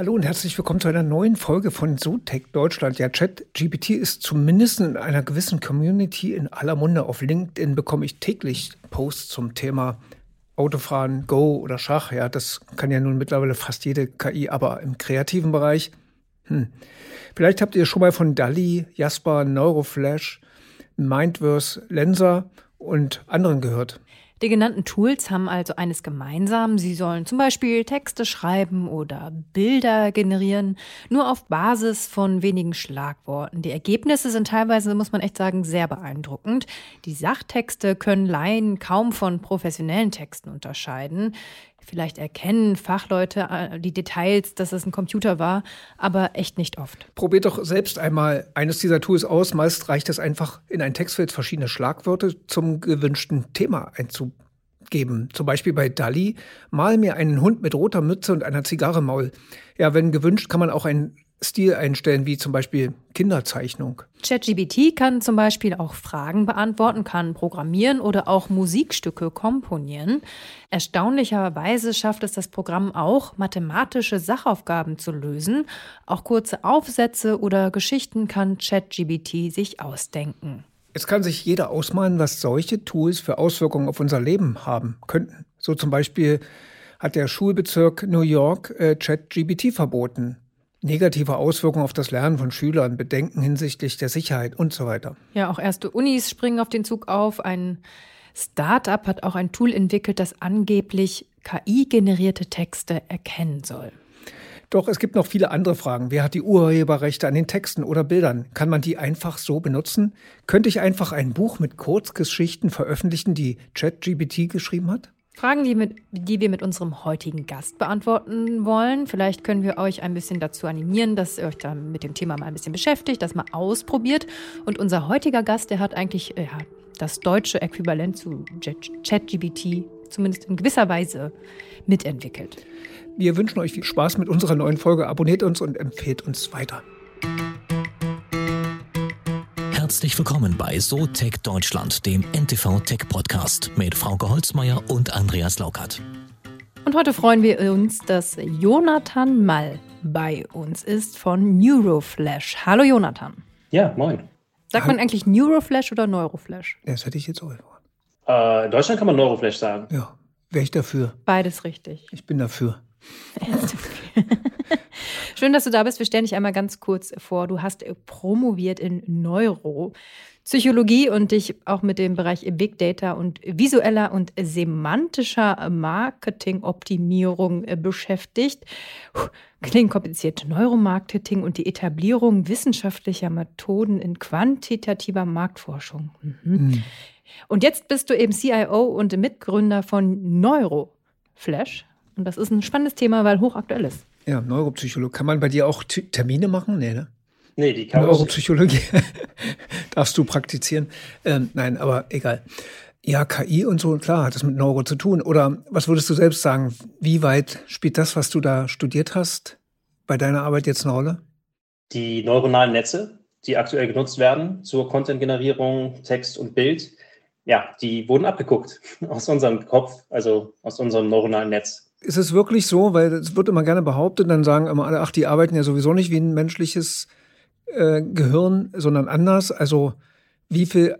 Hallo und herzlich willkommen zu einer neuen Folge von SoTech Deutschland. Ja, ChatGPT ist zumindest in einer gewissen Community in aller Munde. Auf LinkedIn bekomme ich täglich Posts zum Thema Autofahren, Go oder Schach. Ja, das kann ja nun mittlerweile fast jede KI, aber im kreativen Bereich. Hm. Vielleicht habt ihr schon mal von DALI, Jasper, Neuroflash, Mindverse, Lenser und anderen gehört. Die genannten Tools haben also eines gemeinsam. Sie sollen zum Beispiel Texte schreiben oder Bilder generieren, nur auf Basis von wenigen Schlagworten. Die Ergebnisse sind teilweise, muss man echt sagen, sehr beeindruckend. Die Sachtexte können Laien kaum von professionellen Texten unterscheiden. Vielleicht erkennen Fachleute äh, die Details, dass es ein Computer war, aber echt nicht oft. Probiert doch selbst einmal eines dieser Tools aus. Meist reicht es einfach, in ein Textfeld verschiedene Schlagwörter zum gewünschten Thema einzugeben. Zum Beispiel bei Dali, mal mir einen Hund mit roter Mütze und einer Zigarre Maul. Ja, wenn gewünscht, kann man auch ein Stil einstellen, wie zum Beispiel Kinderzeichnung. ChatGBT kann zum Beispiel auch Fragen beantworten, kann programmieren oder auch Musikstücke komponieren. Erstaunlicherweise schafft es das Programm auch, mathematische Sachaufgaben zu lösen. Auch kurze Aufsätze oder Geschichten kann ChatGBT sich ausdenken. Es kann sich jeder ausmalen, was solche Tools für Auswirkungen auf unser Leben haben könnten. So zum Beispiel hat der Schulbezirk New York äh, ChatGBT verboten negative Auswirkungen auf das Lernen von Schülern, Bedenken hinsichtlich der Sicherheit und so weiter. Ja, auch erste Unis springen auf den Zug auf. Ein Startup hat auch ein Tool entwickelt, das angeblich KI-generierte Texte erkennen soll. Doch es gibt noch viele andere Fragen. Wer hat die Urheberrechte an den Texten oder Bildern? Kann man die einfach so benutzen? Könnte ich einfach ein Buch mit Kurzgeschichten veröffentlichen, die ChatGPT geschrieben hat? Fragen, die, mit, die wir mit unserem heutigen Gast beantworten wollen. Vielleicht können wir euch ein bisschen dazu animieren, dass ihr euch da mit dem Thema mal ein bisschen beschäftigt, das mal ausprobiert. Und unser heutiger Gast, der hat eigentlich äh, das deutsche Äquivalent zu ChatGBT zumindest in gewisser Weise mitentwickelt. Wir wünschen euch viel Spaß mit unserer neuen Folge. Abonniert uns und empfehlt uns weiter. Herzlich willkommen bei So Tech Deutschland, dem NTV Tech Podcast mit Frauke Holzmeier und Andreas Laukert. Und heute freuen wir uns, dass Jonathan Mall bei uns ist von Neuroflash. Hallo Jonathan. Ja, moin. Sagt man eigentlich Neuroflash oder Neuroflash? Das hätte ich jetzt auch gefragt. Äh, in Deutschland kann man Neuroflash sagen. Ja, wäre ich dafür. Beides richtig. Ich bin dafür. Schön, dass du da bist. Wir stellen dich einmal ganz kurz vor. Du hast promoviert in Neuropsychologie und dich auch mit dem Bereich Big Data und visueller und semantischer Marketingoptimierung äh, beschäftigt. Klingt kompliziert. Neuromarketing und die Etablierung wissenschaftlicher Methoden in quantitativer Marktforschung. Mhm. Mhm. Und jetzt bist du eben CIO und Mitgründer von Neuroflash. Und das ist ein spannendes Thema, weil hochaktuell ist. Ja, Neuropsychologie. Kann man bei dir auch T Termine machen? Nee, ne? Nee, die kann Neuropsychologie darfst du praktizieren. Ähm, nein, aber egal. Ja, KI und so, klar, hat das mit Neuro zu tun. Oder was würdest du selbst sagen? Wie weit spielt das, was du da studiert hast, bei deiner Arbeit jetzt eine Rolle? Die neuronalen Netze, die aktuell genutzt werden zur Content-Generierung, Text und Bild, ja, die wurden abgeguckt aus unserem Kopf, also aus unserem neuronalen Netz. Ist es wirklich so, weil es wird immer gerne behauptet, dann sagen immer alle, ach, die arbeiten ja sowieso nicht wie ein menschliches äh, Gehirn, sondern anders. Also wie viel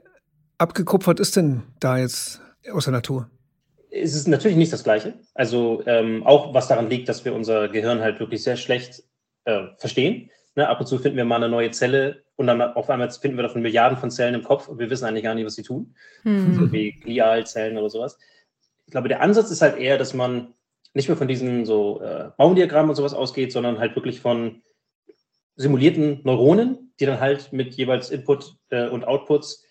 abgekupfert ist denn da jetzt aus der Natur? Es ist natürlich nicht das Gleiche. Also ähm, auch was daran liegt, dass wir unser Gehirn halt wirklich sehr schlecht äh, verstehen. Ne, ab und zu finden wir mal eine neue Zelle und dann auf einmal finden wir davon Milliarden von Zellen im Kopf und wir wissen eigentlich gar nicht, was sie tun. Hm. So wie Glialzellen oder sowas. Ich glaube, der Ansatz ist halt eher, dass man nicht mehr von diesen so äh, Baumdiagrammen und sowas ausgeht, sondern halt wirklich von simulierten Neuronen, die dann halt mit jeweils Input äh, und Outputs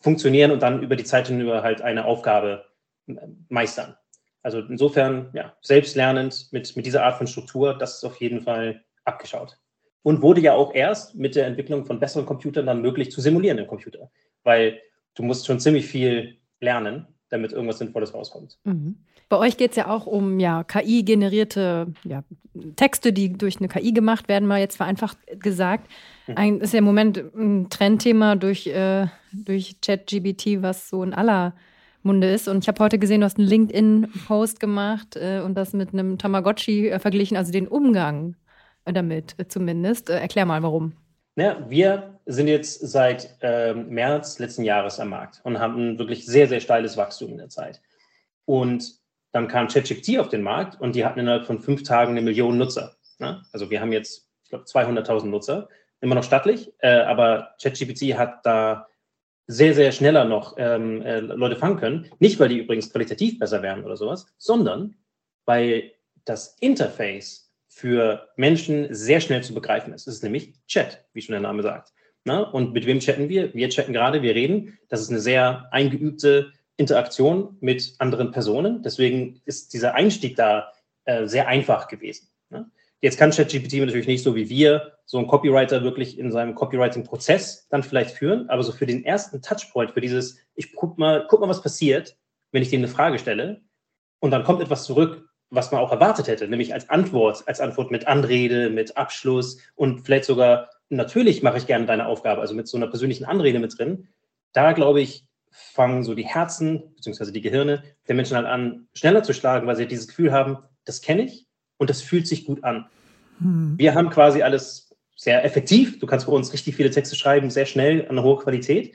funktionieren und dann über die Zeit hinüber halt eine Aufgabe äh, meistern. Also insofern, ja, selbstlernend mit, mit dieser Art von Struktur, das ist auf jeden Fall abgeschaut. Und wurde ja auch erst mit der Entwicklung von besseren Computern dann möglich zu simulieren im Computer. Weil du musst schon ziemlich viel lernen, damit irgendwas Sinnvolles rauskommt. Mhm. Bei euch geht es ja auch um ja, KI-generierte ja, Texte, die durch eine KI gemacht werden, mal jetzt vereinfacht gesagt. Mhm. Ein, ist ja im Moment ein Trendthema durch, äh, durch ChatGBT, was so in aller Munde ist. Und ich habe heute gesehen, du hast einen LinkedIn-Post gemacht äh, und das mit einem Tamagotchi äh, verglichen, also den Umgang damit zumindest. Erklär mal, warum. Ja, wir sind jetzt seit ähm, März letzten Jahres am Markt und haben ein wirklich sehr, sehr steiles Wachstum in der Zeit. Und dann kam ChatGPT auf den Markt und die hatten innerhalb von fünf Tagen eine Million Nutzer. Ne? Also wir haben jetzt, ich glaube, 200.000 Nutzer, immer noch stattlich, äh, aber ChatGPT hat da sehr, sehr schneller noch ähm, äh, Leute fangen können. Nicht, weil die übrigens qualitativ besser wären oder sowas, sondern weil das Interface für Menschen sehr schnell zu begreifen ist. Es ist nämlich Chat, wie schon der Name sagt. Na? Und mit wem chatten wir? Wir chatten gerade, wir reden. Das ist eine sehr eingeübte Interaktion mit anderen Personen. Deswegen ist dieser Einstieg da äh, sehr einfach gewesen. Ne? Jetzt kann ChatGPT natürlich nicht so wie wir so ein Copywriter wirklich in seinem Copywriting-Prozess dann vielleicht führen, aber so für den ersten Touchpoint, für dieses, ich guck mal, guck mal, was passiert, wenn ich dem eine Frage stelle und dann kommt etwas zurück, was man auch erwartet hätte, nämlich als Antwort, als Antwort mit Anrede, mit Abschluss und vielleicht sogar, natürlich mache ich gerne deine Aufgabe, also mit so einer persönlichen Anrede mit drin. Da glaube ich, fangen so die Herzen bzw. die Gehirne der Menschen halt an, schneller zu schlagen, weil sie dieses Gefühl haben, das kenne ich und das fühlt sich gut an. Hm. Wir haben quasi alles sehr effektiv. Du kannst bei uns richtig viele Texte schreiben, sehr schnell, an hoher Qualität.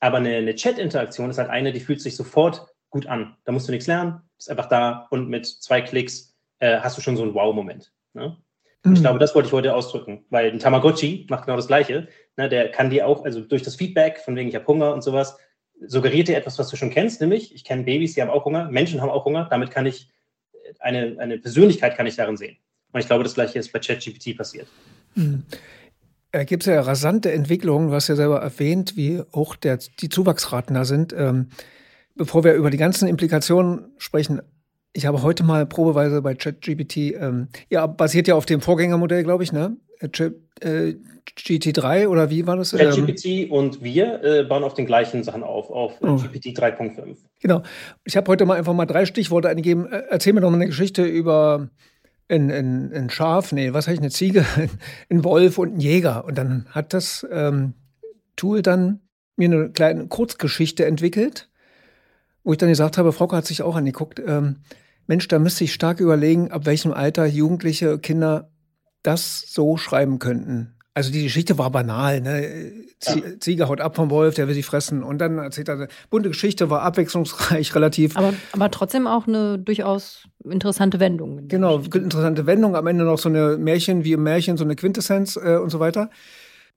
Aber eine, eine Chat-Interaktion ist halt eine, die fühlt sich sofort gut an. Da musst du nichts lernen, ist einfach da und mit zwei Klicks äh, hast du schon so einen Wow-Moment. Ne? Mhm. Ich glaube, das wollte ich heute ausdrücken, weil ein Tamagotchi macht genau das Gleiche. Ne? Der kann dir auch, also durch das Feedback, von wegen ich habe Hunger und sowas, suggeriert dir etwas, was du schon kennst, nämlich ich kenne Babys, die haben auch Hunger, Menschen haben auch Hunger, damit kann ich eine, eine Persönlichkeit kann ich darin sehen. Und ich glaube, das gleiche ist bei ChatGPT passiert. Mhm. Da gibt es ja rasante Entwicklungen, du hast ja selber erwähnt, wie hoch der, die Zuwachsraten da sind. Ähm, bevor wir über die ganzen Implikationen sprechen, ich habe heute mal probeweise bei ChatGPT, ähm, ja, basiert ja auf dem Vorgängermodell, glaube ich, ne? Äh, äh GT3 oder wie war das? ChatGPT ähm, und wir äh, bauen auf den gleichen Sachen auf, auf oh. GPT 3.5. Genau. Ich habe heute mal einfach mal drei Stichworte eingegeben. Äh, erzähl mir doch mal eine Geschichte über ein, ein, ein Schaf, nee, was habe ich, eine Ziege, ein Wolf und ein Jäger. Und dann hat das ähm, Tool dann mir eine kleine Kurzgeschichte entwickelt wo ich dann gesagt habe, Frauke hat sich auch angeguckt, ähm, Mensch, da müsste ich stark überlegen, ab welchem Alter Jugendliche, Kinder das so schreiben könnten. Also die Geschichte war banal, ne? Ja. Ziege haut ab vom Wolf, der will sie fressen. Und dann erzählt er, bunte Geschichte war abwechslungsreich, relativ. Aber, aber trotzdem auch eine durchaus interessante Wendung. Genau, interessante Wendung. Am Ende noch so eine Märchen wie im Märchen, so eine Quintessenz äh, und so weiter.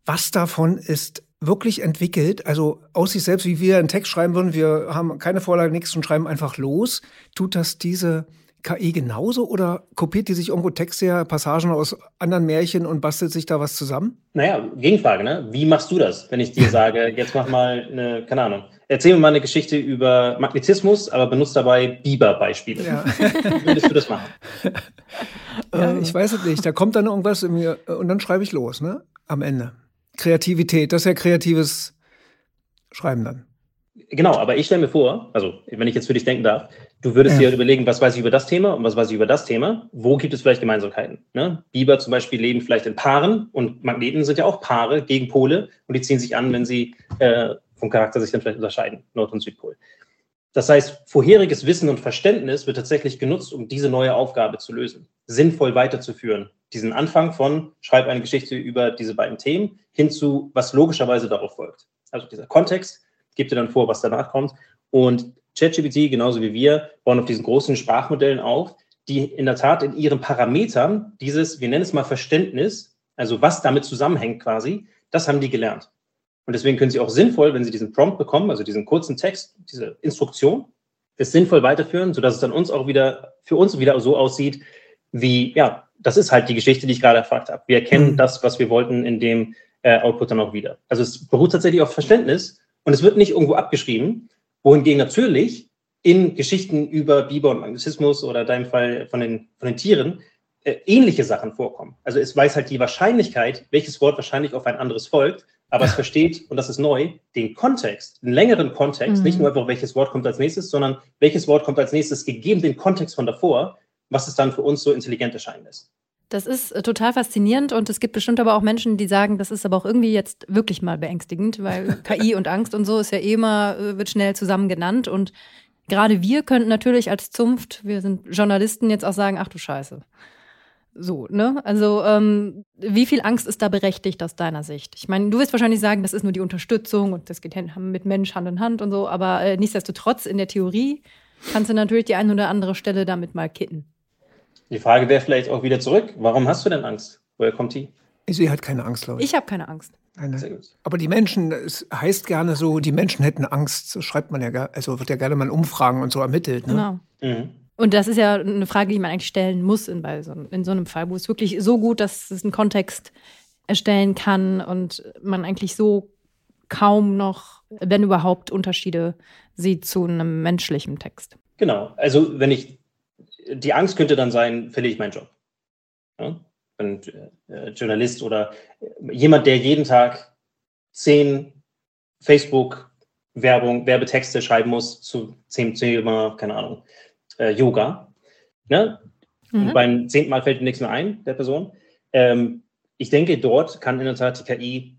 Was davon ist wirklich entwickelt, also aus sich selbst, wie wir einen Text schreiben würden, wir haben keine Vorlage, nichts und schreiben einfach los. Tut das diese KI genauso oder kopiert die sich irgendwo Texte, Passagen aus anderen Märchen und bastelt sich da was zusammen? Naja, Gegenfrage, ne? Wie machst du das, wenn ich dir sage, jetzt mach mal eine, keine Ahnung, erzähl mir mal eine Geschichte über Magnetizmus, aber benutzt dabei Biber-Beispiele. Ja. Wie würdest du das machen? Ja, ich weiß es nicht. Da kommt dann irgendwas in mir und dann schreibe ich los, ne? Am Ende. Kreativität, das ist ja kreatives Schreiben dann. Genau, aber ich stelle mir vor, also wenn ich jetzt für dich denken darf, du würdest ja. dir überlegen, was weiß ich über das Thema und was weiß ich über das Thema, wo gibt es vielleicht Gemeinsamkeiten? Ne? Biber zum Beispiel leben vielleicht in Paaren und Magneten sind ja auch Paare gegen Pole und die ziehen sich an, wenn sie äh, vom Charakter sich dann vielleicht unterscheiden, Nord- und Südpol. Das heißt, vorheriges Wissen und Verständnis wird tatsächlich genutzt, um diese neue Aufgabe zu lösen, sinnvoll weiterzuführen. Diesen Anfang von schreib eine Geschichte über diese beiden Themen hin zu, was logischerweise darauf folgt. Also dieser Kontext gibt dir dann vor, was danach kommt. Und ChatGPT, genauso wie wir, bauen auf diesen großen Sprachmodellen auf, die in der Tat in ihren Parametern dieses, wir nennen es mal Verständnis, also was damit zusammenhängt quasi, das haben die gelernt. Und deswegen können Sie auch sinnvoll, wenn Sie diesen Prompt bekommen, also diesen kurzen Text, diese Instruktion, es sinnvoll weiterführen, sodass es dann uns auch wieder, für uns wieder so aussieht, wie, ja, das ist halt die Geschichte, die ich gerade erfragt habe. Wir erkennen mhm. das, was wir wollten, in dem äh, Output dann auch wieder. Also es beruht tatsächlich auf Verständnis und es wird nicht irgendwo abgeschrieben, wohingegen natürlich in Geschichten über Biber und Magnetismus oder in deinem Fall von den, von den Tieren äh, ähnliche Sachen vorkommen. Also es weiß halt die Wahrscheinlichkeit, welches Wort wahrscheinlich auf ein anderes folgt aber es versteht, und das ist neu, den Kontext, den längeren Kontext, mhm. nicht nur einfach, welches Wort kommt als nächstes, sondern welches Wort kommt als nächstes, gegeben den Kontext von davor, was es dann für uns so intelligent erscheinen lässt. Das ist äh, total faszinierend und es gibt bestimmt aber auch Menschen, die sagen, das ist aber auch irgendwie jetzt wirklich mal beängstigend, weil KI und Angst und so ist ja eh immer, äh, wird schnell zusammen genannt und gerade wir könnten natürlich als Zunft, wir sind Journalisten, jetzt auch sagen, ach du Scheiße So, ne? Also, ähm, wie viel Angst ist da berechtigt aus deiner Sicht? Ich meine, du wirst wahrscheinlich sagen, das ist nur die Unterstützung und das geht mit Mensch Hand in Hand und so, aber äh, nichtsdestotrotz in der Theorie kannst du natürlich die eine oder andere Stelle damit mal kitten. Die Frage wäre vielleicht auch wieder zurück. Warum hast du denn Angst? Woher kommt die? Sie hat keine Angst, glaube ich. Ich habe keine Angst. Gut. Aber die Menschen, es heißt gerne so, die Menschen hätten Angst, so schreibt man ja, also wird ja gerne mal Umfragen und so ermittelt. Ne? Genau. Mhm. Und das ist ja eine Frage, die man eigentlich stellen muss in, bei so, in so einem Fall, wo es wirklich so gut, dass es einen Kontext erstellen kann und man eigentlich so kaum noch, wenn überhaupt, Unterschiede sieht zu einem menschlichen Text. Genau. Also wenn ich die Angst könnte dann sein, verliere ich meinen Job. Ja? Und, äh, Journalist oder jemand, der jeden Tag zehn Facebook-Werbung, Werbetexte schreiben muss zu zehn Thema, keine Ahnung, äh, Yoga. Ne? Mhm. Beim zehnten Mal fällt nichts mehr ein, der Person. Ähm, ich denke, dort kann in der Tat die KI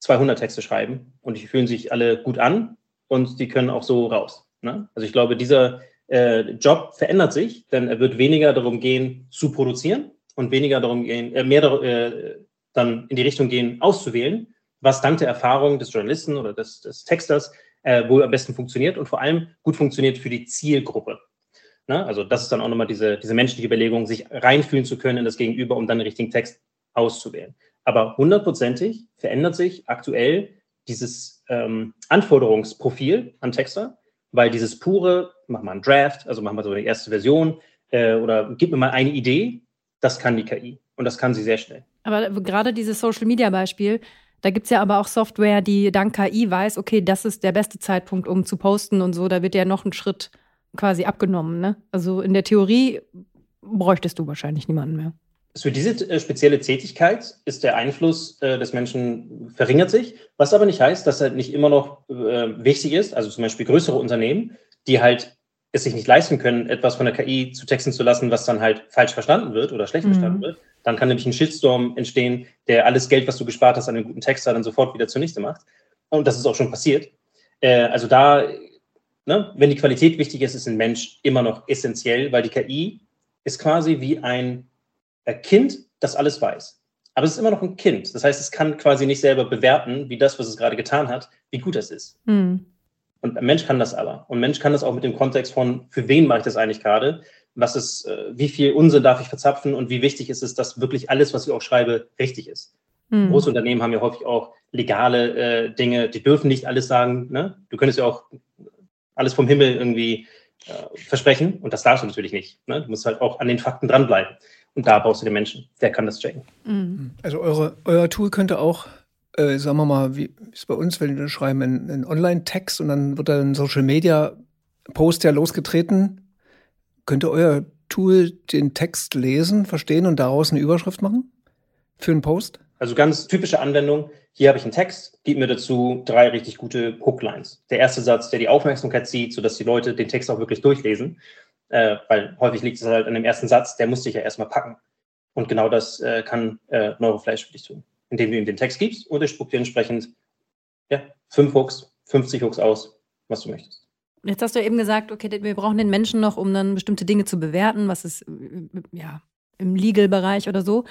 200 Texte schreiben und die fühlen sich alle gut an und die können auch so raus. Ne? Also ich glaube, dieser äh, Job verändert sich, denn er wird weniger darum gehen, zu produzieren und weniger darum gehen, äh, mehr äh, dann in die Richtung gehen, auszuwählen, was dank der Erfahrung des Journalisten oder des, des Texters äh, wohl am besten funktioniert und vor allem gut funktioniert für die Zielgruppe. Ne? Also das ist dann auch nochmal diese, diese menschliche Überlegung, sich reinfühlen zu können in das Gegenüber, um dann den richtigen Text auszuwählen. Aber hundertprozentig verändert sich aktuell dieses ähm, Anforderungsprofil an Texter, weil dieses pure, mach mal einen Draft, also mach mal so eine erste Version äh, oder gib mir mal eine Idee, das kann die KI und das kann sie sehr schnell. Aber gerade dieses Social-Media-Beispiel, da gibt es ja aber auch Software, die dank KI weiß, okay, das ist der beste Zeitpunkt, um zu posten und so. Da wird ja noch ein Schritt quasi abgenommen. Ne? Also in der Theorie bräuchtest du wahrscheinlich niemanden mehr. Für diese äh, spezielle Tätigkeit ist der Einfluss äh, des Menschen verringert sich, was aber nicht heißt, dass er nicht immer noch äh, wichtig ist. Also zum Beispiel größere Unternehmen, die halt es sich nicht leisten können, etwas von der KI zu texten zu lassen, was dann halt falsch verstanden wird oder schlecht mhm. verstanden wird. Dann kann nämlich ein Shitstorm entstehen, der alles Geld, was du gespart hast an einem guten Texter, dann sofort wieder zunichte macht. Und das ist auch schon passiert. Äh, also da, ne, wenn die Qualität wichtig ist, ist ein Mensch immer noch essentiell, weil die KI ist quasi wie ein Kind, das alles weiß. Aber es ist immer noch ein Kind. Das heißt, es kann quasi nicht selber bewerten, wie das, was es gerade getan hat, wie gut das ist. Mhm. Und ein Mensch kann das aber. Und ein Mensch kann das auch mit dem Kontext von, für wen mache ich das eigentlich gerade? Was ist, äh, wie viel Unsinn darf ich verzapfen und wie wichtig ist es, dass wirklich alles, was ich auch schreibe, richtig ist? Mhm. Große Unternehmen haben ja häufig auch legale äh, Dinge, die dürfen nicht alles sagen. Ne? Du könntest ja auch alles vom Himmel irgendwie äh, versprechen und das darfst du natürlich nicht. Ne? Du musst halt auch an den Fakten dranbleiben. Und da brauchst du den Menschen, der kann das checken. Mhm. Also eure, euer Tool könnte auch äh, sagen wir mal, wie ist bei uns, wenn wir schreiben einen Online-Text und dann wird dann ein Social Media Post ja losgetreten. Könnte euer Tool den Text lesen, verstehen und daraus eine Überschrift machen für einen Post? Also ganz typische Anwendung. Hier habe ich einen Text, gib mir dazu drei richtig gute Hooklines. Der erste Satz, der die Aufmerksamkeit zieht, sodass die Leute den Text auch wirklich durchlesen. Äh, weil häufig liegt es halt an dem ersten Satz, der muss sich ja erstmal packen. Und genau das äh, kann äh, Neuroflash für dich tun indem du ihm den Text gibst und er spuckt dir entsprechend ja, fünf Hooks, 50 Hooks aus, was du möchtest. Jetzt hast du eben gesagt, okay, wir brauchen den Menschen noch, um dann bestimmte Dinge zu bewerten, was ist ja im Legal-Bereich oder so.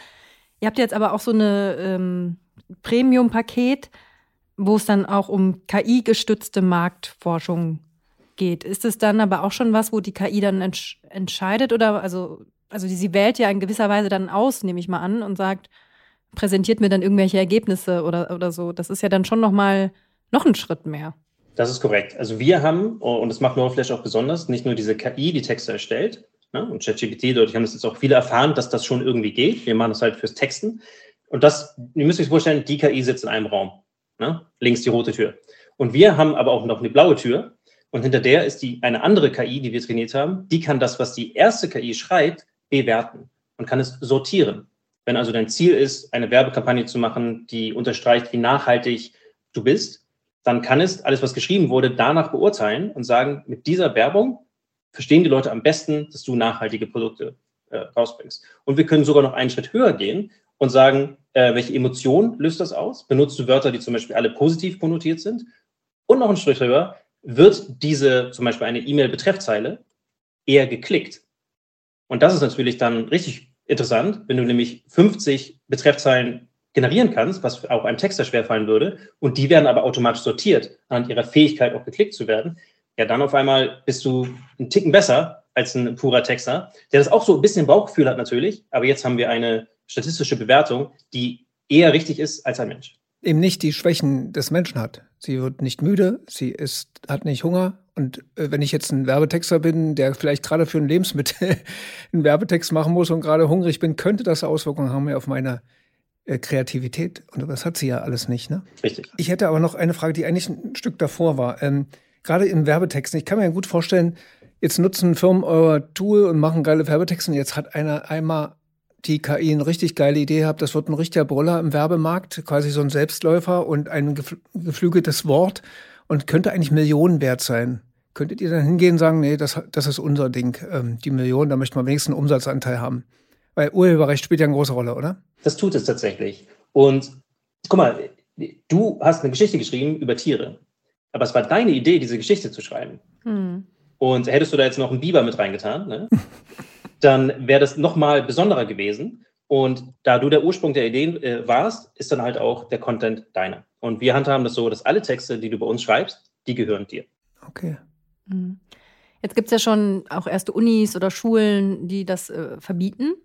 Ihr habt jetzt aber auch so eine ähm, Premium-Paket, wo es dann auch um KI-gestützte Marktforschung geht. Ist es dann aber auch schon was, wo die KI dann entsch entscheidet oder also also sie wählt ja in gewisser Weise dann aus, nehme ich mal an, und sagt, präsentiert mir dann irgendwelche Ergebnisse oder, oder so. Das ist ja dann schon nochmal noch ein Schritt mehr. Das ist korrekt. Also wir haben, und das macht Neuroflash auch besonders, nicht nur diese KI, die Texte erstellt, ne, und ChatGPT, dadurch haben das jetzt auch viele erfahren, dass das schon irgendwie geht. Wir machen das halt fürs Texten. Und das, ihr müsst euch vorstellen, die KI sitzt in einem Raum. Ne? Links die rote Tür. Und wir haben aber auch noch eine blaue Tür. Und hinter der ist die, eine andere KI, die wir trainiert haben. Die kann das, was die erste KI schreibt, bewerten und kann es sortieren. Wenn also dein Ziel ist, eine Werbekampagne zu machen, die unterstreicht, wie nachhaltig du bist, dann kann es alles, was geschrieben wurde, danach beurteilen und sagen, mit dieser Werbung verstehen die Leute am besten, dass du nachhaltige Produkte äh, rausbringst. Und wir können sogar noch einen Schritt höher gehen und sagen, äh, welche Emotion löst das aus? Benutzt du Wörter, die zum Beispiel alle positiv konnotiert sind? Und noch einen Schritt höher, wird diese zum Beispiel eine E-Mail-Betreffzeile eher geklickt? Und das ist natürlich dann richtig interessant, wenn du nämlich 50 Betreffzeilen generieren kannst, was auch einem Texter schwerfallen würde, und die werden aber automatisch sortiert, anhand ihrer Fähigkeit auch geklickt zu werden, ja, dann auf einmal bist du einen Ticken besser als ein purer Texter, der das auch so ein bisschen Bauchgefühl hat natürlich, aber jetzt haben wir eine statistische Bewertung, die eher richtig ist als ein Mensch. Eben nicht die Schwächen des Menschen hat. Sie wird nicht müde, sie ist, hat nicht Hunger. Und äh, wenn ich jetzt ein Werbetexter bin, der vielleicht gerade für ein Lebensmittel einen Werbetext machen muss und gerade hungrig bin, könnte das Auswirkungen haben auf meine äh, Kreativität. Und das hat sie ja alles nicht, ne? Richtig. Ich hätte aber noch eine Frage, die eigentlich ein Stück davor war. Ähm, gerade im Werbetexten, ich kann mir gut vorstellen, jetzt nutzen Firmen euer Tool und machen geile Werbetexte. Und jetzt hat einer einmal die KI eine richtig geile Idee gehabt. Das wird ein richtiger Brüller im Werbemarkt, quasi so ein Selbstläufer und ein geflügeltes Wort und könnte eigentlich Millionen wert sein. Könntet ihr dann hingehen und sagen, nee, das, das ist unser Ding, ähm, die Millionen, da möchten wir wenigstens einen Umsatzanteil haben? Weil Urheberrecht spielt ja eine große Rolle, oder? Das tut es tatsächlich. Und guck mal, du hast eine Geschichte geschrieben über Tiere. Aber es war deine Idee, diese Geschichte zu schreiben. Hm. Und hättest du da jetzt noch einen Biber mit reingetan, ne? dann wäre das nochmal besonderer gewesen. Und da du der Ursprung der Ideen äh, warst, ist dann halt auch der Content deiner. Und wir handhaben das so, dass alle Texte, die du bei uns schreibst, die gehören dir. Okay. Hm. Jetzt gibt es ja schon auch erste Unis oder Schulen, die das äh, verbieten.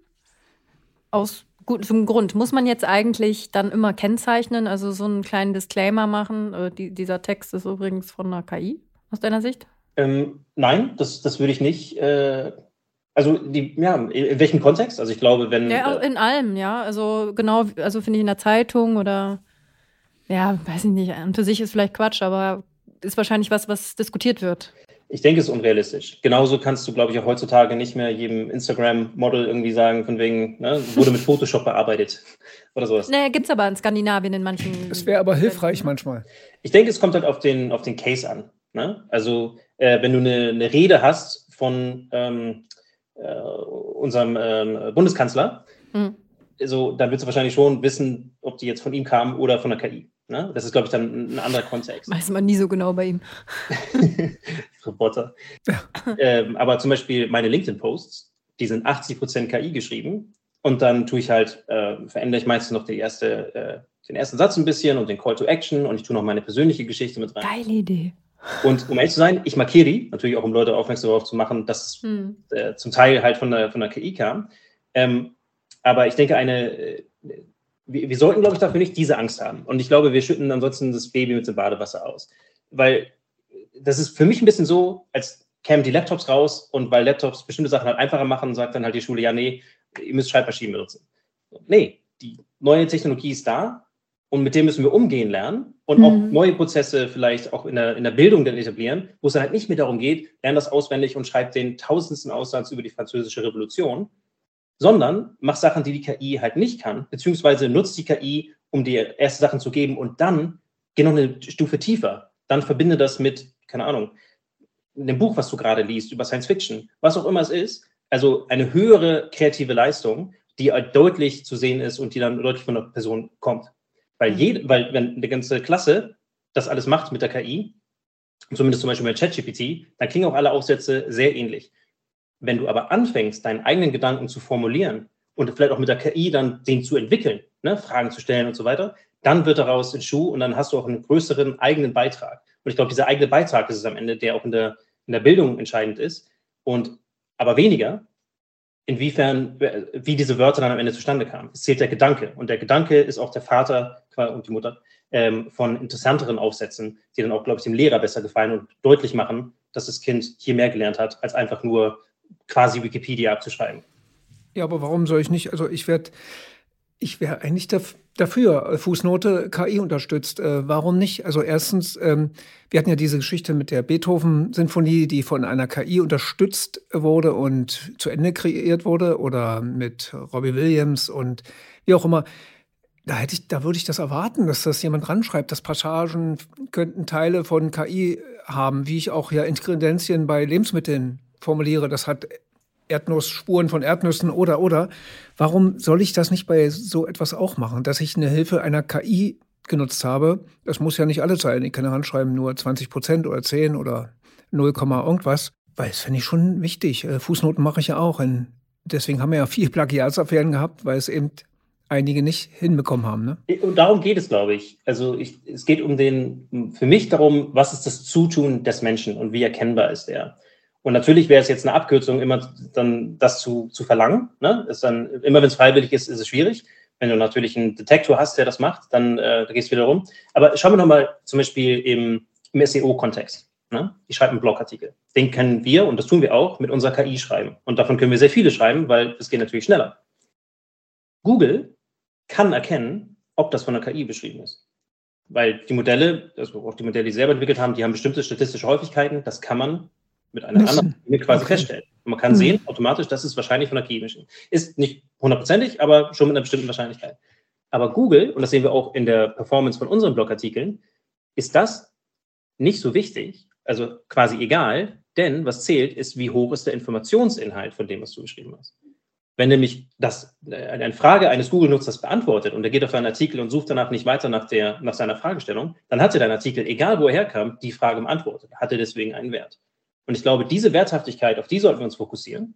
Aus gutem Grund. Muss man jetzt eigentlich dann immer kennzeichnen, also so einen kleinen Disclaimer machen? Äh, die, dieser Text ist übrigens von einer KI, aus deiner Sicht? Ähm, nein, das, das würde ich nicht. Äh, also die, ja, in welchem Kontext? Also ich glaube, wenn. Ja, äh, in allem, ja. Also genau, also finde ich in der Zeitung oder ja, weiß ich nicht, und für sich ist vielleicht Quatsch, aber ist wahrscheinlich was, was diskutiert wird. Ich denke, es ist unrealistisch. Genauso kannst du, glaube ich, auch heutzutage nicht mehr jedem Instagram-Model irgendwie sagen, von wegen, ne, wurde mit Photoshop bearbeitet oder sowas. Naja, gibt es aber in Skandinavien in manchen. Das wäre aber hilfreich manchmal. Ich denke, es kommt halt auf den, auf den Case an. Ne? Also, äh, wenn du eine, eine, Rede hast von ähm, äh, unserem ähm, Bundeskanzler, hm. so, dann wirst du wahrscheinlich schon wissen, ob die jetzt von ihm kam oder von der KI. Ne? Das ist, glaube ich, dann ein anderer Kontext. Weiß man nie so genau bei ihm. Roboter. ähm, aber zum Beispiel meine LinkedIn-Posts, die sind 80% KI geschrieben. Und dann tue ich halt, äh, verändere ich meistens noch die erste, äh, den ersten Satz ein bisschen und den Call to Action und ich tue noch meine persönliche Geschichte mit rein. Geile Idee. Und um ehrlich zu sein, ich markiere die, natürlich auch, um Leute aufmerksam darauf zu machen, dass es hm. äh, zum Teil halt von der, von der KI kam. Ähm, aber ich denke, eine, äh, wir, wir sollten, glaube ich, dafür nicht diese Angst haben. Und ich glaube, wir schütten ansonsten das Baby mit dem Badewasser aus. Weil das ist für mich ein bisschen so, als kämen die Laptops raus und weil Laptops bestimmte Sachen halt einfacher machen, sagt dann halt die Schule, ja, nee, ihr müsst Schreibmaschinen benutzen. Nee, die neue Technologie ist da und mit dem müssen wir umgehen lernen und mhm. auch neue Prozesse vielleicht auch in der, in der Bildung dann etablieren, wo es dann halt nicht mehr darum geht, lern das auswendig und schreib den tausendsten Aussatz über die französische Revolution, sondern mach Sachen, die die KI halt nicht kann, beziehungsweise nutzt die KI, um dir erste Sachen zu geben und dann geh noch eine Stufe tiefer. Dann verbinde das mit, keine Ahnung, einem Buch, was du gerade liest, über Science Fiction, was auch immer es ist. Also eine höhere kreative Leistung, die halt deutlich zu sehen ist und die dann deutlich von der Person kommt. Weil, mhm. jede, weil wenn eine ganze Klasse das alles macht mit der KI, zumindest zum Beispiel bei ChatGPT, dann klingen auch alle Aufsätze sehr ähnlich. Wenn du aber anfängst, deinen eigenen Gedanken zu formulieren und vielleicht auch mit der KI dann den zu entwickeln, ne, Fragen zu stellen und so weiter, dann wird daraus ein Schuh und dann hast du auch einen größeren eigenen Beitrag. Und ich glaube, dieser eigene Beitrag ist es am Ende, der auch in der, in der Bildung entscheidend ist. Und aber weniger, inwiefern, wie diese Wörter dann am Ende zustande kamen. Es zählt der Gedanke. Und der Gedanke ist auch der Vater und die Mutter ähm, von interessanteren Aufsätzen, die dann auch, glaube ich, dem Lehrer besser gefallen und deutlich machen, dass das Kind hier mehr gelernt hat, als einfach nur quasi Wikipedia abzuschreiben. Ja, aber warum soll ich nicht? Also ich werde ich wäre eigentlich dafür, äh, Fußnote KI unterstützt. Äh, warum nicht? Also erstens, ähm, wir hatten ja diese Geschichte mit der Beethoven-Sinfonie, die von einer KI unterstützt wurde und zu Ende kreiert wurde, oder mit Robbie Williams und wie auch immer. Da hätte ich, da würde ich das erwarten, dass das jemand ranschreibt, dass Passagen könnten Teile von KI haben, wie ich auch ja Inkredenzien bei Lebensmitteln formuliere. Das hat Erdnussspuren von Erdnüssen oder oder. Warum soll ich das nicht bei so etwas auch machen, dass ich eine Hilfe einer KI genutzt habe? Das muss ja nicht alles sein. Ich kann ja ranschreiben, nur 20 Prozent oder 10 oder 0, irgendwas. Weil das finde ich schon wichtig. Äh, Fußnoten mache ich ja auch in Deswegen haben wir ja viele Plagiatsaffären gehabt, weil es eben einige nicht hinbekommen haben. Ne? Und darum geht es, glaube ich. Also ich, es geht um den, für mich darum, was ist das Zutun des Menschen und wie erkennbar ist er. Und natürlich wäre es jetzt eine Abkürzung, immer dann das zu, zu verlangen. Ne? Ist dann, immer wenn es freiwillig ist, ist es schwierig. Wenn du natürlich einen Detektor hast, der das macht, dann äh, da gehst du wieder rum. Aber schauen wir nochmal zum Beispiel im, im SEO-Kontext. Ne? Ich schreibe einen Blogartikel. Den können wir, und das tun wir auch, mit unserer KI schreiben. Und davon können wir sehr viele schreiben, weil es geht natürlich schneller. Google kann erkennen, ob das von der KI beschrieben ist. Weil die Modelle, also auch die Modelle, die sie selber entwickelt haben, die haben bestimmte statistische Häufigkeiten. Das kann man mit einer anderen Maschine quasi okay. feststellen. Und man kann mhm. sehen, automatisch, das ist wahrscheinlich von der KI-Maschine. Ist nicht hundertprozentig, aber schon mit einer bestimmten Wahrscheinlichkeit. Aber Google, und das sehen wir auch in der Performance von unseren Blogartikeln, ist das nicht so wichtig, also quasi egal, denn was zählt, ist, wie hoch ist der Informationsinhalt von dem, was du geschrieben hast. Wenn nämlich das, äh, eine Frage eines Google-Nutzers beantwortet und er geht auf einen Artikel und sucht danach nicht weiter nach, der, nach seiner Fragestellung, dann hatte dein Artikel, egal wo er herkam, die Frage beantwortet, hatte deswegen einen Wert. Und ich glaube, diese Werthaftigkeit, auf die sollten wir uns fokussieren,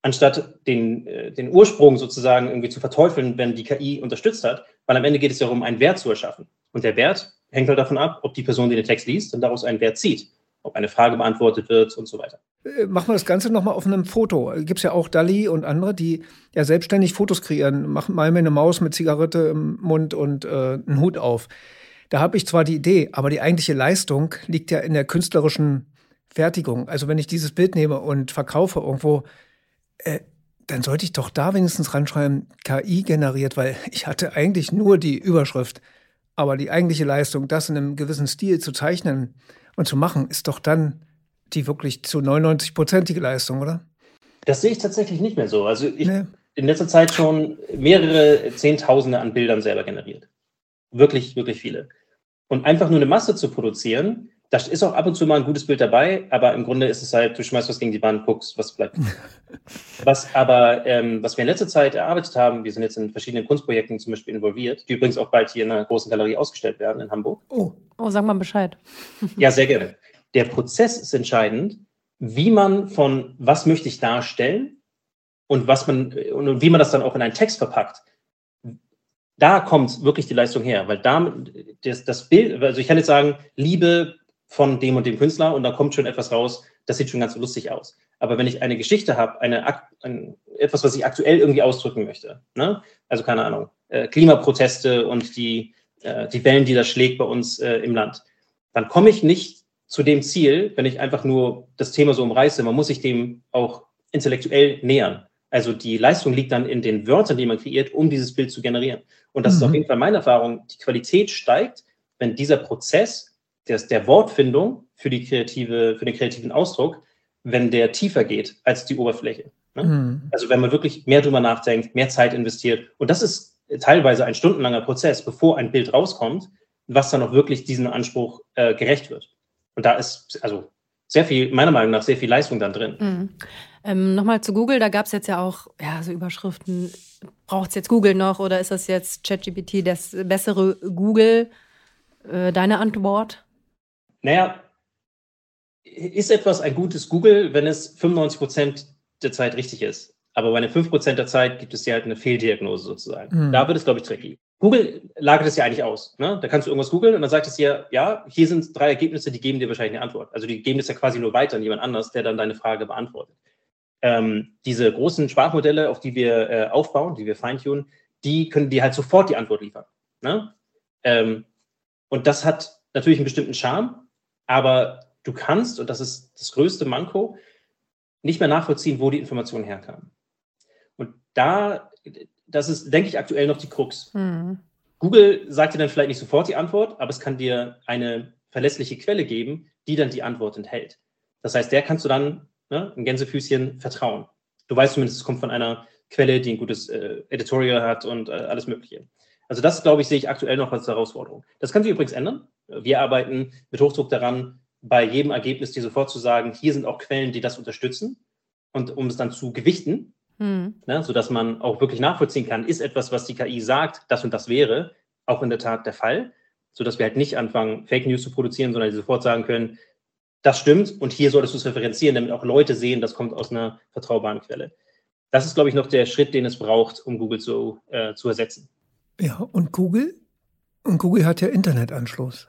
anstatt den, äh, den Ursprung sozusagen irgendwie zu verteufeln, wenn die KI unterstützt hat, weil am Ende geht es ja darum, einen Wert zu erschaffen. Und der Wert hängt halt davon ab, ob die Person, die den Text liest, dann daraus einen Wert zieht, ob eine Frage beantwortet wird und so weiter. Äh, machen wir das Ganze nochmal auf einem Foto. Gibt es ja auch Dali und andere, die ja selbstständig Fotos kreieren. Machen mal mir eine Maus mit Zigarette im Mund und äh, einen Hut auf. Da habe ich zwar die Idee, aber die eigentliche Leistung liegt ja in der künstlerischen Fertigung. Also wenn ich dieses Bild nehme und verkaufe irgendwo, äh, dann sollte ich doch da wenigstens ranschreiben, KI generiert, weil ich hatte eigentlich nur die Überschrift. Aber die eigentliche Leistung, das in einem gewissen Stil zu zeichnen und zu machen, ist doch dann die wirklich zu 99-prozentige Leistung, oder? Das sehe ich tatsächlich nicht mehr so. Also ich nee. in letzter Zeit schon mehrere Zehntausende an Bildern selber generiert. Wirklich, wirklich viele. Und einfach nur eine Masse zu produzieren, da ist auch ab und zu mal ein gutes Bild dabei, aber im Grunde ist es halt, du schmeißt was gegen die Wand, guckst, was bleibt. was aber, ähm, was wir in letzter Zeit erarbeitet haben, wir sind jetzt in verschiedenen Kunstprojekten zum Beispiel involviert, die übrigens auch bald hier in einer großen Galerie ausgestellt werden in Hamburg. Oh, oh sag mal Bescheid. ja, sehr gerne. Der Prozess ist entscheidend, wie man von was möchte ich darstellen und was man und wie man das dann auch in einen Text verpackt da kommt wirklich die Leistung her, weil da das, das Bild, also ich kann jetzt sagen, Liebe von dem und dem Künstler und da kommt schon etwas raus, das sieht schon ganz lustig aus. Aber wenn ich eine Geschichte habe, eine, ein, etwas, was ich aktuell irgendwie ausdrücken möchte, ne? also keine Ahnung, äh, Klimaproteste und die, äh, die Wellen, die das schlägt bei uns äh, im Land, dann komme ich nicht zu dem Ziel, wenn ich einfach nur das Thema so umreiße. Man muss sich dem auch intellektuell nähern. Also die Leistung liegt dann in den Wörtern, die man kreiert, um dieses Bild zu generieren. Und das mhm. ist auf mhm. jeden Fall meine Erfahrung. Die Qualität steigt, wenn dieser Prozess der, der Wortfindung für, die kreative, für den kreativen Ausdruck, wenn der tiefer geht als die Oberfläche. Ne? Mhm. Also wenn man wirklich mehr drüber nachdenkt, mehr Zeit investiert. Und das ist teilweise ein stundenlanger Prozess, bevor ein Bild rauskommt, was dann auch wirklich diesem Anspruch äh, gerecht wird. Und da ist also sehr viel, meiner Meinung nach, sehr viel Leistung dann drin. Mhm. Ähm, Nochmal zu Google, da gab es jetzt ja auch ja, so Überschriften, braucht es jetzt Google noch oder ist das jetzt ChatGPT das bessere Google? Äh, deine Antwort? Naja, ist etwas ein gutes Google, wenn es 95 Prozent der Zeit richtig ist. Aber bei den 5 Prozent der Zeit gibt es ja halt eine Fehldiagnose sozusagen. Mhm. Da wird es, glaube ich, tricky. Google lagert es ja eigentlich aus. Ne? Da kannst du irgendwas googeln und dann sagt es dir, ja, hier sind drei Ergebnisse, die geben dir wahrscheinlich eine Antwort. Also die geben es ja quasi nur weiter an jemand anders, der dann deine Frage beantwortet. Ähm, diese großen Sprachmodelle, auf die wir äh, aufbauen, die wir feintunen, die können dir halt sofort die Antwort liefern. Ne? Ähm, und das hat natürlich einen bestimmten Charme, aber du kannst, und das ist das größte Manko, nicht mehr nachvollziehen, wo die Informationen herkamen. Und da, das ist, denke ich, aktuell noch die Krux. Mhm. Google sagt dir dann vielleicht nicht sofort die Antwort, aber es kann dir eine verlässliche Quelle geben, die dann die Antwort enthält. Das heißt, der kannst du dann ne, ein Gänsefüßchen vertrauen. Du weißt zumindest, es kommt von einer Quelle, die ein gutes äh, Editorial hat und äh, alles Mögliche. Also das, glaube ich, sehe ich aktuell noch als Herausforderung. Das kann sich übrigens ändern. Wir arbeiten mit Hochdruck daran, bei jedem Ergebnis dir sofort zu sagen, hier sind auch Quellen, die das unterstützen und um es dann zu gewichten, mhm. ne, sodass man auch wirklich nachvollziehen kann, ist etwas, was die KI sagt, das und das wäre, auch in der Tat der Fall, sodass wir halt nicht anfangen, Fake News zu produzieren, sondern die sofort sagen können, das stimmt und hier solltest du es referenzieren, damit auch Leute sehen, das kommt aus einer vertraubaren Quelle. das ist, glaube ich, noch der Schritt, den es braucht, um Google zu, äh, zu ersetzen. Ja, und Google? Und Google hat ja Internetanschluss.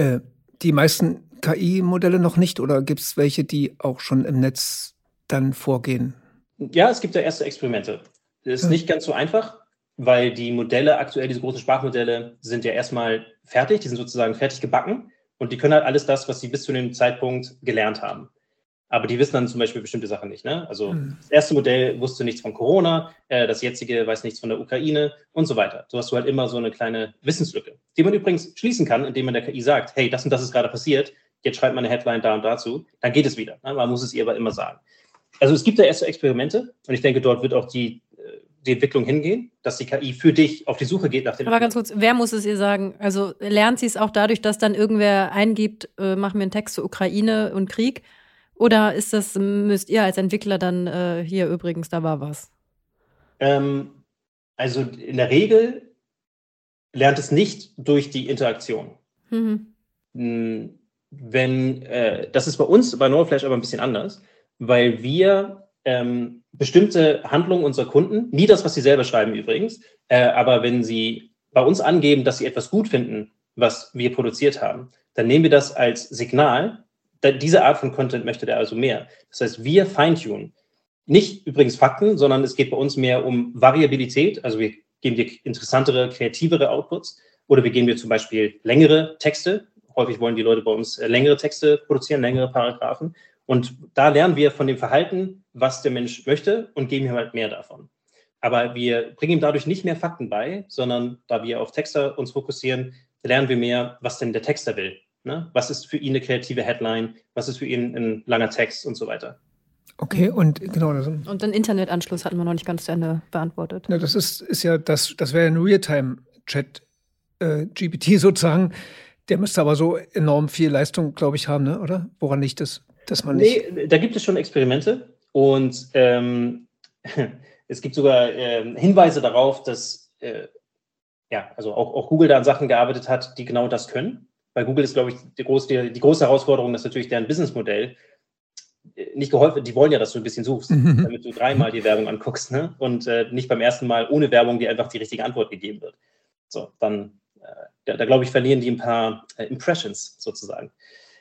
Äh, die meisten KI-Modelle noch nicht oder gibt es welche, die auch schon im Netz dann vorgehen? Ja, es gibt da erste Experimente. Das ist ja. nicht ganz so einfach, weil die Modelle aktuell, diese großen Sprachmodelle, sind ja erstmal fertig, die sind sozusagen fertig gebacken und die können halt alles das, was sie bis zu dem Zeitpunkt gelernt haben. Aber die wissen dann zum Beispiel bestimmte Sachen nicht. Ne? Also mhm. das erste Modell wusste nichts von Corona, äh, das jetzige weiß nichts von der Ukraine und so weiter. So hast du halt immer so eine kleine Wissenslücke, die man übrigens schließen kann, indem man der KI sagt, hey, das und das ist gerade passiert, jetzt schreibt man eine Headline da und dazu, dann geht es wieder. Ne? Man muss es ihr aber immer sagen. Also es gibt da erste Experimente und ich denke, dort wird auch die, äh, die Entwicklung hingehen, dass die KI für dich auf die Suche geht nach den. Aber ganz kurz, wer muss es ihr sagen? Also lernt sie es auch dadurch, dass dann irgendwer eingibt, äh, mach mir einen Text zur Ukraine und Krieg? Oder ist das, müsst ihr als Entwickler dann äh, hier übrigens, da war was? Ähm, also in der Regel lernt es nicht durch die Interaktion. Mhm. Hm, wenn, äh, das ist bei uns bei NoFlash aber ein bisschen anders, weil wir ähm, bestimmte Handlungen unserer Kunden, nie das, was sie selber schreiben übrigens, äh, aber wenn sie bei uns angeben, dass sie etwas gut finden, was wir produziert haben, dann nehmen wir das als Signal. Diese Art von Content möchte der also mehr. Das heißt, wir feintunen. Nicht übrigens Fakten, sondern es geht bei uns mehr um Variabilität. Also wir geben dir interessantere, kreativere Outputs oder wir geben dir zum Beispiel längere Texte, häufig wollen die Leute bei uns äh, längere Texte produzieren, längere Paragraphen. Und da lernen wir von dem Verhalten, was der Mensch möchte und geben ihm halt mehr davon. Aber wir bringen ihm dadurch nicht mehr Fakten bei, sondern da wir auf Texter uns fokussieren, lernen wir mehr, was denn der Texter will. Ne? Was ist für ihn eine kreative Headline? Was ist für ihn ein langer Text und so weiter. Okay, und genau. Das, und den Internetanschluss hatten wir noch nicht ganz zu Ende beantwortet. Ja, das ist, ist ja, das, das wäre ein Realtime-Chat, äh, GPT sozusagen. Der müsste aber so enorm viel Leistung, glaube ich, haben, ne? oder? Woran liegt das? Dass man nicht nee, da gibt es schon Experimente und ähm, es gibt sogar äh, Hinweise darauf, dass äh, ja, also auch, auch, Google da an Sachen gearbeitet hat, die genau das können. Bei Google ist, glaube ich, die große, die, die große Herausforderung, dass natürlich deren Businessmodell äh, nicht geholfen, die wollen ja, dass du ein bisschen suchst, mhm. damit du dreimal die Werbung anguckst, ne? Und äh, nicht beim ersten Mal ohne Werbung dir einfach die richtige Antwort gegeben wird. So, dann da, da glaube ich, verlieren die ein paar äh, Impressions sozusagen.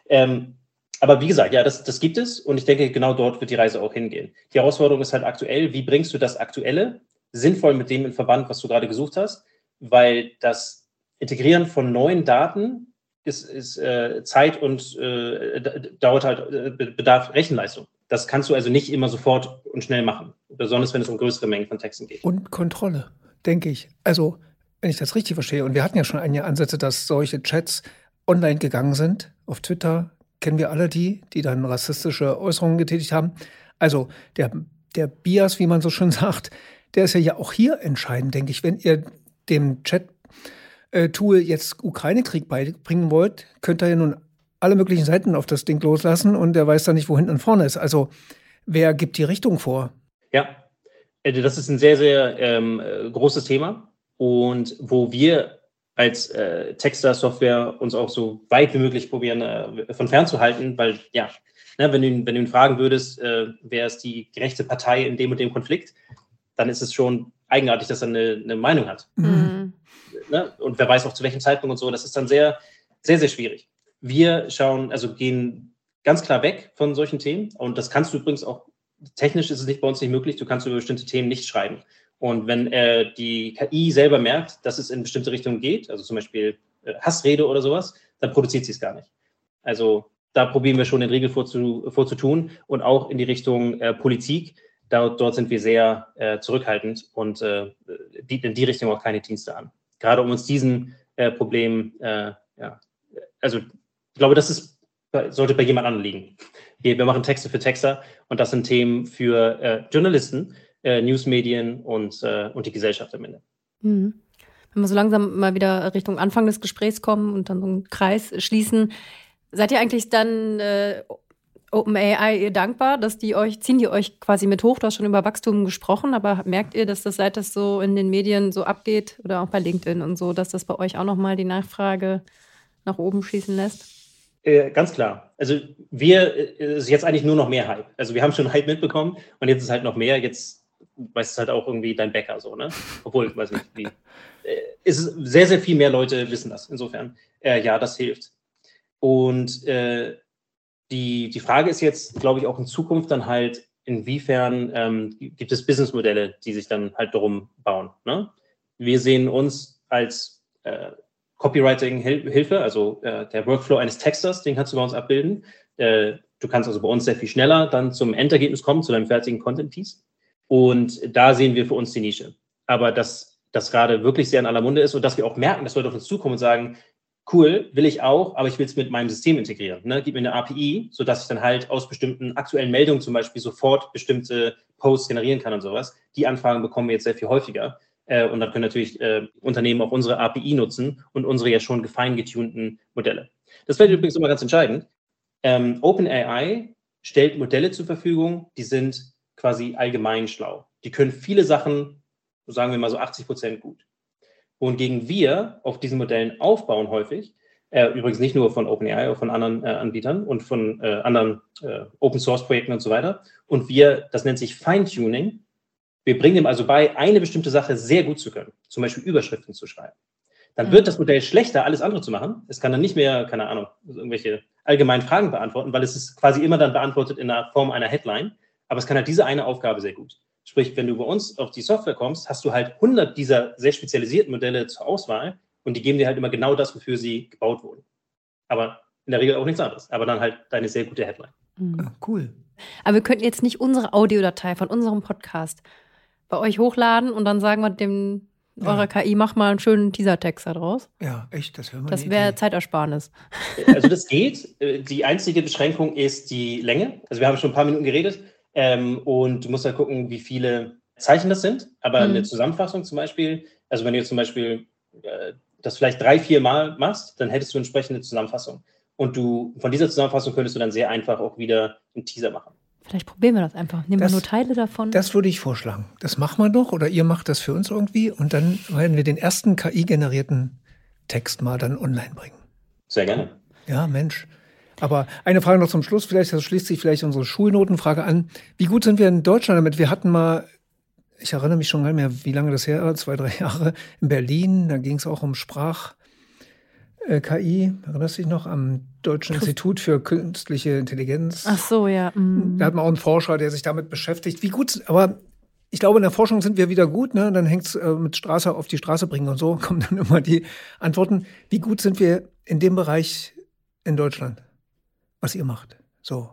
Ähm, aber wie gesagt, ja, das, das gibt es und ich denke, genau dort wird die Reise auch hingehen. Die Herausforderung ist halt aktuell, wie bringst du das Aktuelle sinnvoll mit dem in Verband, was du gerade gesucht hast, weil das Integrieren von neuen Daten ist, ist äh, Zeit und äh, dauert halt, äh, bedarf Rechenleistung. Das kannst du also nicht immer sofort und schnell machen, besonders wenn es um größere Mengen von Texten geht. Und Kontrolle, denke ich. Also wenn ich das richtig verstehe, und wir hatten ja schon einige Ansätze, dass solche Chats online gegangen sind. Auf Twitter kennen wir alle die, die dann rassistische Äußerungen getätigt haben. Also der, der Bias, wie man so schön sagt, der ist ja auch hier entscheidend, denke ich. Wenn ihr dem Chat-Tool jetzt Ukraine-Krieg beibringen wollt, könnt ihr ja nun alle möglichen Seiten auf das Ding loslassen und der weiß dann nicht, wo hinten und vorne ist. Also wer gibt die Richtung vor? Ja, das ist ein sehr, sehr ähm, großes Thema und wo wir als äh, Texter-Software uns auch so weit wie möglich probieren, äh, von fernzuhalten, weil ja, ne, wenn, du, wenn du ihn fragen würdest, äh, wer ist die gerechte Partei in dem und dem Konflikt, dann ist es schon eigenartig, dass er eine, eine Meinung hat. Mhm. Ne? Und wer weiß auch zu welchem Zeitpunkt und so, das ist dann sehr, sehr, sehr schwierig. Wir schauen, also gehen ganz klar weg von solchen Themen und das kannst du übrigens auch, technisch ist es nicht bei uns nicht möglich, du kannst über bestimmte Themen nicht schreiben. Und wenn äh, die KI selber merkt, dass es in bestimmte Richtungen geht, also zum Beispiel äh, Hassrede oder sowas, dann produziert sie es gar nicht. Also da probieren wir schon den Regel vorzu, vorzutun und auch in die Richtung äh, Politik. Da, dort sind wir sehr äh, zurückhaltend und äh, bieten in die Richtung auch keine Dienste an. Gerade um uns diesen äh, Problem, äh, ja, also ich glaube, das ist, sollte bei jemand anderem liegen. Wir, wir machen Texte für Texter und das sind Themen für äh, Journalisten äh, Newsmedien und, und die Gesellschaft am Ende. Mhm. Wenn wir so langsam mal wieder Richtung Anfang des Gesprächs kommen und dann so einen Kreis schließen, seid ihr eigentlich dann OpenAI dankbar, dass die euch, ziehen die euch quasi mit hoch? Du hast schon über Wachstum gesprochen, aber merkt ihr, dass das seit das so in den Medien so abgeht oder auch bei LinkedIn und so, dass das bei euch auch nochmal die Nachfrage nach oben schießen lässt? Äh, ganz klar. Also wir, äh, ist jetzt eigentlich nur noch mehr Hype. Also wir haben schon Hype mitbekommen und jetzt ist halt noch mehr. Jetzt weiß es halt auch irgendwie dein Bäcker so, ne? Obwohl, weiß nicht, wie. Äh, ist sehr, sehr viel mehr Leute wissen das. Insofern, äh, ja, das hilft. Und äh, die, die Frage ist jetzt, glaube ich, auch in Zukunft dann halt, inwiefern ähm, gibt es Businessmodelle, die sich dann halt darum bauen. Ne? Wir sehen uns als äh, Copywriting-Hilfe, also äh, der Workflow eines Texters, den kannst du bei uns abbilden. Äh, du kannst also bei uns sehr viel schneller dann zum Endergebnis kommen, zu deinem fertigen Content-Piece. Und da sehen wir für uns die Nische. Aber dass das gerade wirklich sehr in aller Munde ist und dass wir auch merken, dass Leute auf uns zukommen und sagen, cool, will ich auch, aber ich will es mit meinem System integrieren. Ne? Gib mir eine API, sodass ich dann halt aus bestimmten aktuellen Meldungen zum Beispiel sofort bestimmte Posts generieren kann und sowas. Die Anfragen bekommen wir jetzt sehr viel häufiger. Äh, und dann können natürlich äh, Unternehmen auch unsere API nutzen und unsere ja schon gefein getunten Modelle. Das wäre übrigens immer ganz entscheidend. Ähm, OpenAI stellt Modelle zur Verfügung, die sind quasi allgemein schlau. Die können viele Sachen, sagen wir mal so 80 Prozent gut wohingegen wir auf diesen Modellen aufbauen häufig, äh, übrigens nicht nur von OpenAI, auch von anderen äh, Anbietern und von äh, anderen äh, Open-Source-Projekten und so weiter. Und wir, das nennt sich Feintuning, wir bringen ihm also bei, eine bestimmte Sache sehr gut zu können, zum Beispiel Überschriften zu schreiben. Dann mhm. wird das Modell schlechter, alles andere zu machen. Es kann dann nicht mehr, keine Ahnung, irgendwelche allgemeinen Fragen beantworten, weil es ist quasi immer dann beantwortet in der Form einer Headline. Aber es kann halt diese eine Aufgabe sehr gut. Sprich, wenn du bei uns auf die Software kommst, hast du halt 100 dieser sehr spezialisierten Modelle zur Auswahl und die geben dir halt immer genau das, wofür sie gebaut wurden. Aber in der Regel auch nichts anderes. Aber dann halt deine sehr gute Headline. Mhm. Ah, cool. Aber wir könnten jetzt nicht unsere Audiodatei von unserem Podcast bei euch hochladen und dann sagen wir dem ja. eurer KI, mach mal einen schönen Teaser-Text daraus. Ja, echt, das wäre Das wäre Zeitersparnis. Also das geht. Die einzige Beschränkung ist die Länge. Also wir haben schon ein paar Minuten geredet. Ähm, und du musst halt gucken, wie viele Zeichen das sind. Aber mhm. eine Zusammenfassung zum Beispiel, also wenn du jetzt zum Beispiel äh, das vielleicht drei, vier Mal machst, dann hättest du entsprechende Zusammenfassung. Und du von dieser Zusammenfassung könntest du dann sehr einfach auch wieder einen Teaser machen. Vielleicht probieren wir das einfach. Nehmen das, wir nur Teile davon. Das würde ich vorschlagen. Das machen wir doch oder ihr macht das für uns irgendwie und dann werden wir den ersten KI-generierten Text mal dann online bringen. Sehr gerne. Ja, Mensch. Aber eine Frage noch zum Schluss, vielleicht, das schließt sich vielleicht unsere Schulnotenfrage an. Wie gut sind wir in Deutschland damit? Wir hatten mal, ich erinnere mich schon gar nicht mehr, wie lange das her war, zwei, drei Jahre in Berlin, da ging es auch um Sprach. Äh, KI, erinnerst du dich noch, am Deutschen Institut für Künstliche Intelligenz? Ach so, ja. Mhm. Da hat man auch einen Forscher, der sich damit beschäftigt. Wie gut, aber ich glaube, in der Forschung sind wir wieder gut, ne? Dann hängt es äh, mit Straße auf die Straße bringen und so kommen dann immer die Antworten. Wie gut sind wir in dem Bereich in Deutschland? Was ihr macht. So.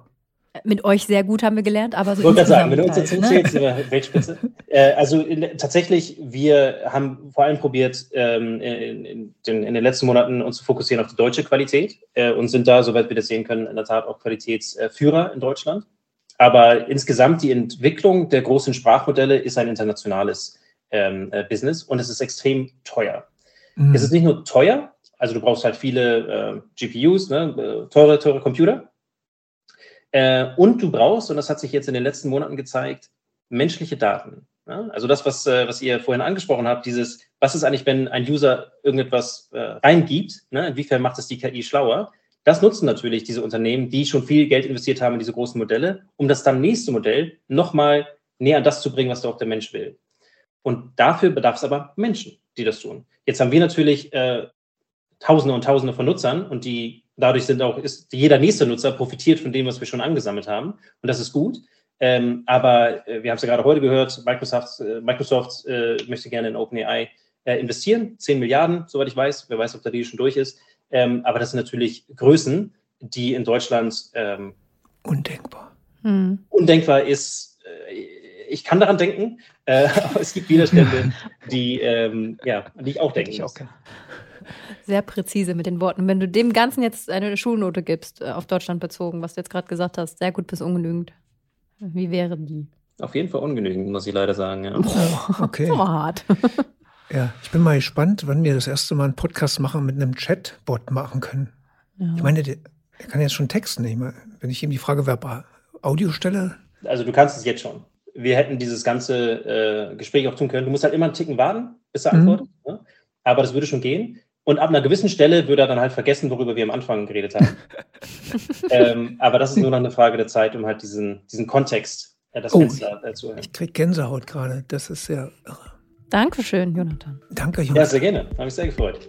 Mit euch sehr gut haben wir gelernt, aber so. Ich wollte gerade sagen, wenn du uns dazu halt, zählst, ne? Weltspitze. äh, also in, tatsächlich, wir haben vor allem probiert, ähm, in, in, den, in, den, letzten Monaten uns zu fokussieren auf die deutsche Qualität äh, und sind da, soweit wir das sehen können, in der Tat auch Qualitätsführer in Deutschland. Aber insgesamt die Entwicklung der großen Sprachmodelle ist ein internationales ähm, äh, Business und es ist extrem teuer. Mhm. Es ist nicht nur teuer, also du brauchst halt viele äh, GPUs, ne, äh, teure, teure Computer. Äh, und du brauchst, und das hat sich jetzt in den letzten Monaten gezeigt, menschliche Daten. Ja? Also das, was, äh, was ihr vorhin angesprochen habt, dieses, was ist eigentlich, wenn ein User irgendetwas äh, reingibt, ne? inwiefern macht es die KI schlauer? Das nutzen natürlich diese Unternehmen, die schon viel Geld investiert haben in diese großen Modelle, um das dann nächste Modell nochmal näher an das zu bringen, was auch der Mensch will. Und dafür bedarf es aber Menschen, die das tun. Jetzt haben wir natürlich äh, Tausende und Tausende von Nutzern und die dadurch sind auch, ist jeder nächste Nutzer profitiert von dem, was wir schon angesammelt haben. Und das ist gut. Ähm, aber äh, wir haben es ja gerade heute gehört, Microsoft, äh, Microsoft äh, möchte gerne in OpenAI äh, investieren, 10 Milliarden, soweit ich weiß. Wer weiß, ob der Deal schon durch ist. Ähm, aber das sind natürlich Größen, die in Deutschland ähm, undenkbar. Hm. Undenkbar ist, äh, ich kann daran denken, äh, aber es gibt Widerstände, die, ähm, ja, die ich auch denken ich muss. Auch sehr präzise mit den Worten. Wenn du dem Ganzen jetzt eine Schulnote gibst, äh, auf Deutschland bezogen, was du jetzt gerade gesagt hast, sehr gut bis ungenügend. Wie wäre die? Auf jeden Fall ungenügend, muss ich leider sagen. Ja. Oh, okay. So hart. Ja, ich bin mal gespannt, wann wir das erste Mal einen Podcast machen mit einem Chatbot machen können. Ja. Ich meine, der, der, kann jetzt schon texten. Ich meine, wenn ich ihm die Frage verbal Audio stelle. Also du kannst es jetzt schon. Wir hätten dieses ganze äh, Gespräch auch tun können. Du musst halt immer einen Ticken warten, bis er mhm. antwortet. Ne? Aber das würde schon gehen. Und ab einer gewissen Stelle würde er dann halt vergessen, worüber wir am Anfang geredet haben. ähm, aber das ist nur noch eine Frage der Zeit, um halt diesen, diesen Kontext äh, das oh, Fenster äh, zu hören. Ich kriege Gänsehaut gerade. Das ist sehr irre. Dankeschön, Jonathan. Danke, Jonathan. Ja, sehr gerne. Habe mich sehr gefreut.